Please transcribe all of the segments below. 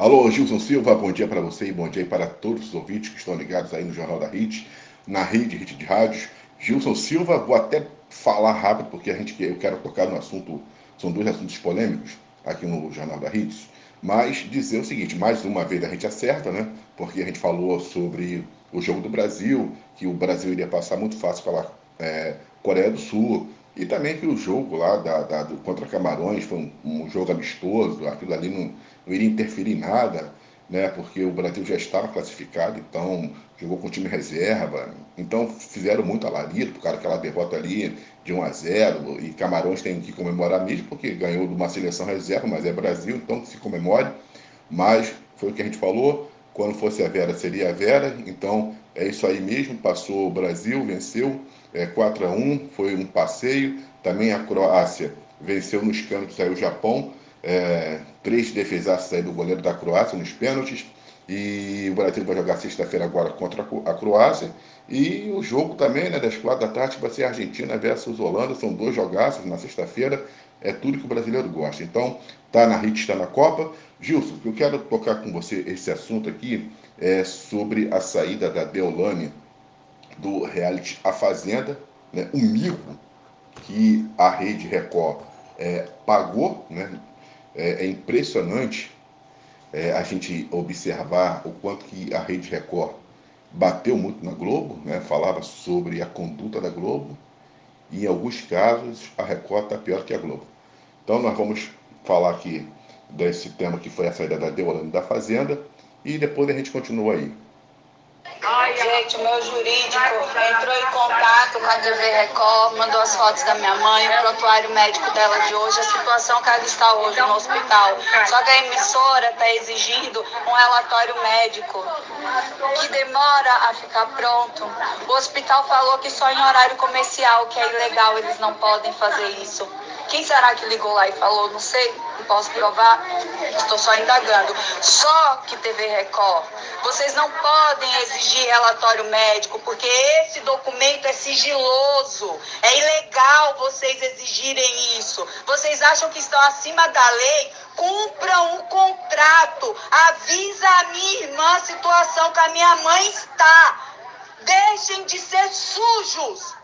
Alô, Gilson Silva, bom dia para você e bom dia para todos os ouvintes que estão ligados aí no Jornal da HIT, na rede HIT de rádios. Gilson Silva, vou até falar rápido porque a gente, eu quero tocar no assunto, são dois assuntos polêmicos aqui no Jornal da HIT, mas dizer o seguinte, mais uma vez a gente acerta, né? Porque a gente falou sobre o jogo do Brasil, que o Brasil iria passar muito fácil pela é, Coreia do Sul, e também que o jogo lá da, da, do, contra Camarões foi um, um, jogo amistoso, aquilo ali não, não iria interferir em nada, né, porque o Brasil já estava classificado, então jogou com time reserva, então fizeram muito alarido por causa daquela derrota ali de 1 a 0 e Camarões tem que comemorar mesmo porque ganhou de uma seleção reserva, mas é Brasil, então se comemore, mas foi o que a gente falou, quando fosse a Vera seria a Vera, então é isso aí mesmo, passou o Brasil, venceu é, 4 a 1 foi um passeio, também a Croácia venceu nos pênaltis aí o Japão, é, três defesaços aí do goleiro da Croácia nos pênaltis. E o Brasil vai jogar sexta-feira agora contra a Croácia. E o jogo também, né, das quatro da tarde, vai ser Argentina versus Holanda. São dois jogaços na sexta-feira. É tudo que o brasileiro gosta. Então, tá na RIT, está na Copa. Gilson, eu quero tocar com você esse assunto aqui é sobre a saída da Deolane do reality A Fazenda, né, o mico que a Rede Record é, pagou, né, é, é impressionante é, a gente observar o quanto que a Rede Record bateu muito na Globo, né, falava sobre a conduta da Globo, e em alguns casos a Record está pior que a Globo. Então nós vamos falar aqui desse tema que foi a saída da Deolane da Fazenda, e depois a gente continua aí. Gente, o meu jurídico entrou em contato com a TV Record, mandou as fotos da minha mãe, o prontuário médico dela de hoje, a situação que ela está hoje no hospital. Só que a emissora está exigindo um relatório médico que demora a ficar pronto. O hospital falou que só em horário comercial, que é ilegal, eles não podem fazer isso. Quem será que ligou lá e falou? Não sei, não posso provar, estou só indagando. Só que TV Record, vocês não podem exigir relatório médico, porque esse documento é sigiloso. É ilegal vocês exigirem isso. Vocês acham que estão acima da lei? Cumpram o contrato. Avisa a minha irmã a situação que a minha mãe está. Deixem de ser sujos.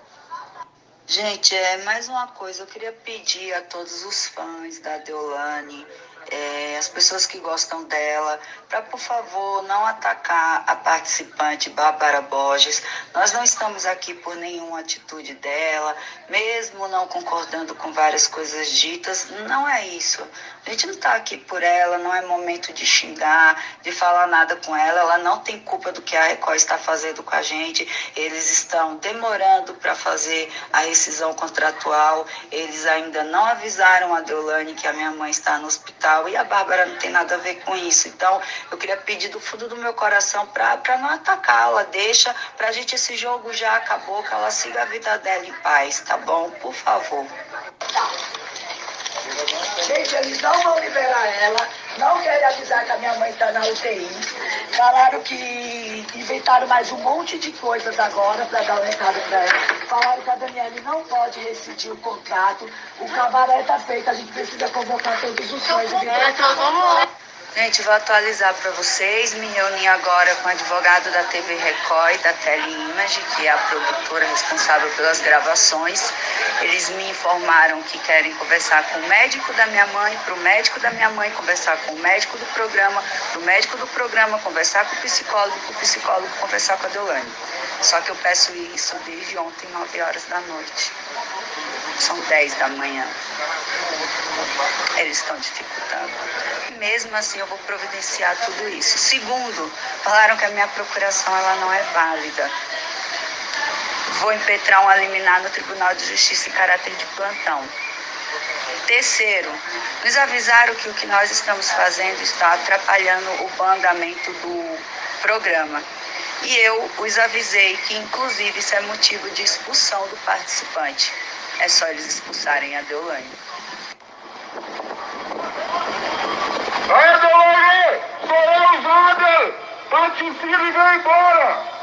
Gente, é mais uma coisa, eu queria pedir a todos os fãs da Deolane, é, as pessoas que gostam dela, para por favor não atacar a participante Bárbara Borges. Nós não estamos aqui por nenhuma atitude dela, mesmo não concordando com várias coisas ditas, não é isso. A gente não está aqui por ela, não é momento de xingar, de falar nada com ela. Ela não tem culpa do que a Record está fazendo com a gente. Eles estão demorando para fazer a rescisão contratual. Eles ainda não avisaram a Deolane que a minha mãe está no hospital e a Bárbara não tem nada a ver com isso. Então, eu queria pedir do fundo do meu coração para não atacá-la. Deixa para a gente esse jogo já acabou, que ela siga a vida dela em paz, tá bom? Por favor. Gente, eles não vão liberar ela, não querem avisar que a minha mãe está na UTI. Falaram que inventaram mais um monte de coisas agora para dar um recado para ela. Falaram que a Daniele não pode rescindir o contrato. O cabaré está feito, a gente precisa convocar todos os fãs. Então, vamos lá. Gente, vou atualizar para vocês. Me reuni agora com o advogado da TV Record da Teleimage, que é a produtora responsável pelas gravações. Eles me informaram que querem conversar com o médico da minha mãe, para o médico da minha mãe conversar com o médico do programa, para o médico do programa conversar com o psicólogo, para o psicólogo conversar com a Deolane. Só que eu peço isso desde ontem, 9 horas da noite. São 10 da manhã. Eles estão dificultando mesmo assim eu vou providenciar tudo isso. Segundo, falaram que a minha procuração ela não é válida. Vou impetrar um liminar no Tribunal de Justiça em caráter de plantão. Terceiro, nos avisaram que o que nós estamos fazendo está atrapalhando o andamento do programa. E eu os avisei que, inclusive, isso é motivo de expulsão do participante. É só eles expulsarem a Deolane. Aí, Delane, sou eu, Zander. Participe e vem embora.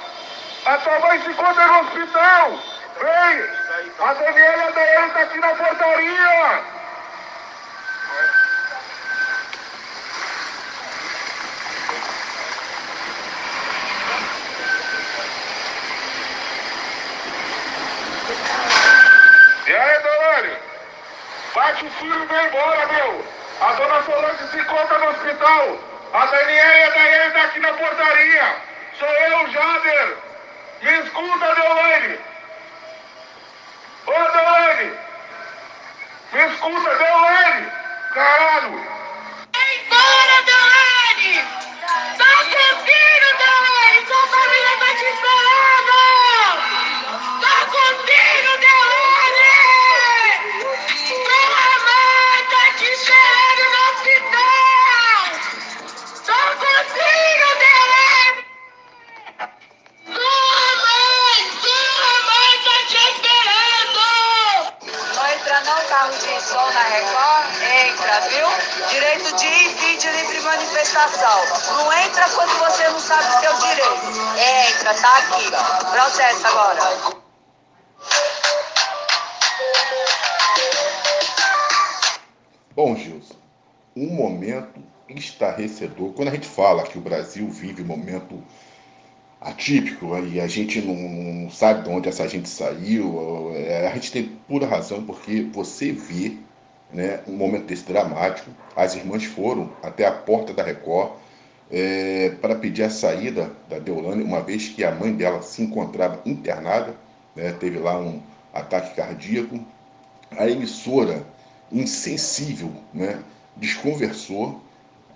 A tua mãe se encontra no hospital. Vem. A Daniela Daiane está aqui na portaria. se conta no hospital. A Daniela e a Daiane está aqui na portaria. Sou eu, Jader. Me escuta, Deolane. Ô, Deolane. Me escuta, Deolane. Manifestação. Não entra quando você não sabe o seu direito. Entra, tá aqui. Processo agora. Bom, Gilson, um momento estarrecedor. Quando a gente fala que o Brasil vive um momento atípico e a gente não, não sabe de onde essa gente saiu, é, a gente tem pura razão porque você vê né, um momento desse dramático. As irmãs foram até a porta da Record é, para pedir a saída da Deolane, uma vez que a mãe dela se encontrava internada, né, teve lá um ataque cardíaco. A emissora, insensível, né, desconversou,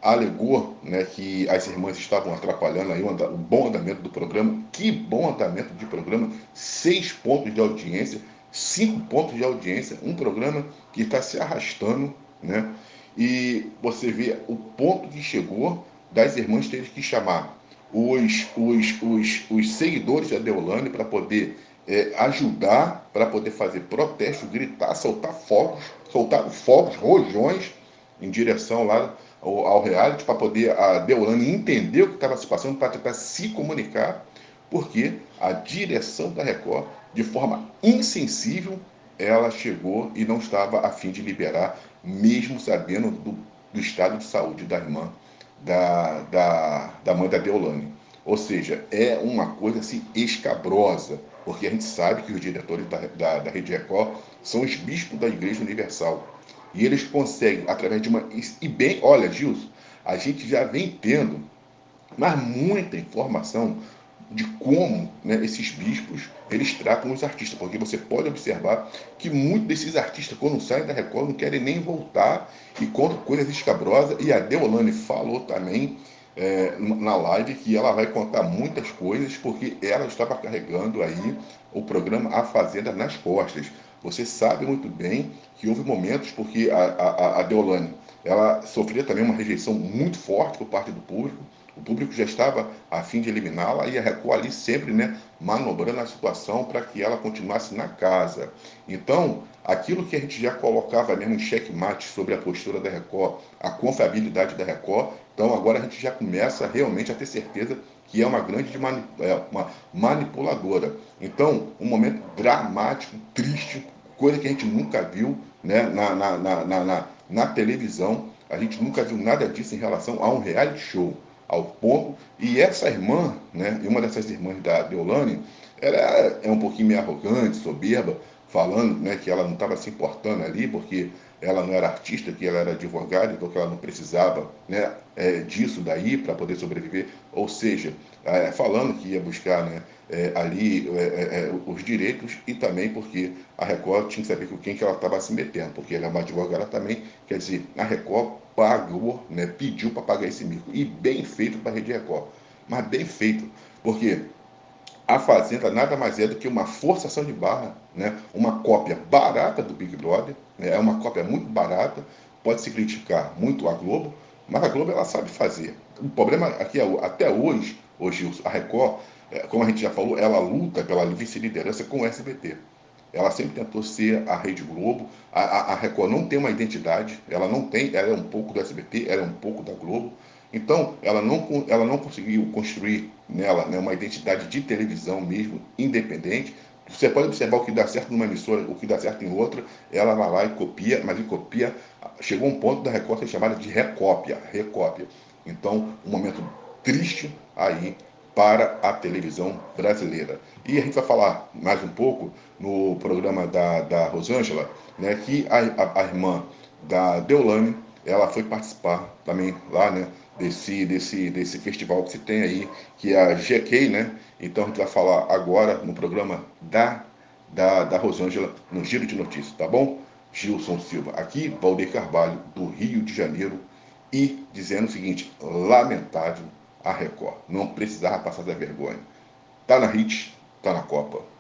alegou né, que as irmãs estavam atrapalhando aí o, o bom andamento do programa. Que bom andamento de programa! Seis pontos de audiência cinco pontos de audiência, um programa que está se arrastando, né? E você vê o ponto que chegou das irmãs terem que chamar os, os, os, os seguidores da Deolane para poder é, ajudar, para poder fazer protesto, gritar, soltar fogos, soltar fogos, rojões em direção lá ao, ao reality, para poder a Deolane entender o que estava se passando, para tentar se comunicar, porque a direção da Record de forma insensível, ela chegou e não estava a fim de liberar, mesmo sabendo do, do estado de saúde da irmã, da, da, da mãe da Deolane. Ou seja, é uma coisa assim escabrosa, porque a gente sabe que os diretores da, da, da Rede Record são os bispos da Igreja Universal. E eles conseguem, através de uma. E bem, olha, Gilson, a gente já vem tendo, mas muita informação de como né, esses bispos eles tratam os artistas, porque você pode observar que muitos desses artistas, quando saem da Record, não querem nem voltar e contam coisas escabrosas. E a Deolane falou também é, na live que ela vai contar muitas coisas, porque ela estava carregando aí o programa A Fazenda nas costas. Você sabe muito bem que houve momentos, porque a, a, a Deolane ela sofria também uma rejeição muito forte por parte do público o público já estava a fim de eliminá-la e a Record ali sempre né, manobrando a situação para que ela continuasse na casa. Então, aquilo que a gente já colocava mesmo em xeque-mate sobre a postura da Record, a confiabilidade da Record, então agora a gente já começa realmente a ter certeza que é uma grande é, uma manipuladora. Então, um momento dramático, triste, coisa que a gente nunca viu né, na, na, na, na, na televisão. A gente nunca viu nada disso em relação a um reality show ao ponto. E essa irmã, né, uma dessas irmãs da Deolane, ela é um pouquinho meio arrogante, soberba, falando né, que ela não estava se importando ali, porque ela não era artista, que ela era advogada, então que ela não precisava né, é, disso daí para poder sobreviver. Ou seja, é, falando que ia buscar né, é, ali é, é, é, os direitos e também porque a Record tinha que saber com quem que ela estava se metendo, porque ela é uma advogada também, quer dizer, a Record pagou, né, pediu para pagar esse mico. E bem feito para a Rede Record. Mas bem feito, porque a Fazenda nada mais é do que uma forçação de barra, né, uma cópia barata do Big Brother, né, é uma cópia muito barata, pode se criticar muito a Globo, mas a Globo ela sabe fazer. O problema aqui é, até hoje, hoje a Record, é, como a gente já falou, ela luta pela vice-liderança com o SBT. Ela sempre tentou ser a Rede Globo. A, a, a, Record não tem uma identidade, ela não tem, ela é um pouco do SBT, ela é um pouco da Globo. Então, ela não, ela não conseguiu construir nela né, uma identidade de televisão mesmo, independente. Você pode observar o que dá certo numa emissora, o que dá certo em outra, ela vai lá e copia, mas ele copia. Chegou um ponto da Record ser chamada de recópia, recópia. Então, um momento triste aí para a televisão brasileira. E a gente vai falar mais um pouco no programa da, da Rosângela, né, que a, a, a irmã da Deolane ela foi participar também lá, né, desse, desse, desse festival que se tem aí, que é a GK, né? Então a gente vai falar agora no programa da, da, da Rosângela, no Giro de Notícias, tá bom? Gilson Silva, aqui, Valdir Carvalho, do Rio de Janeiro, e dizendo o seguinte, lamentável a Record, não precisava passar da vergonha. Tá na HIT, tá na Copa.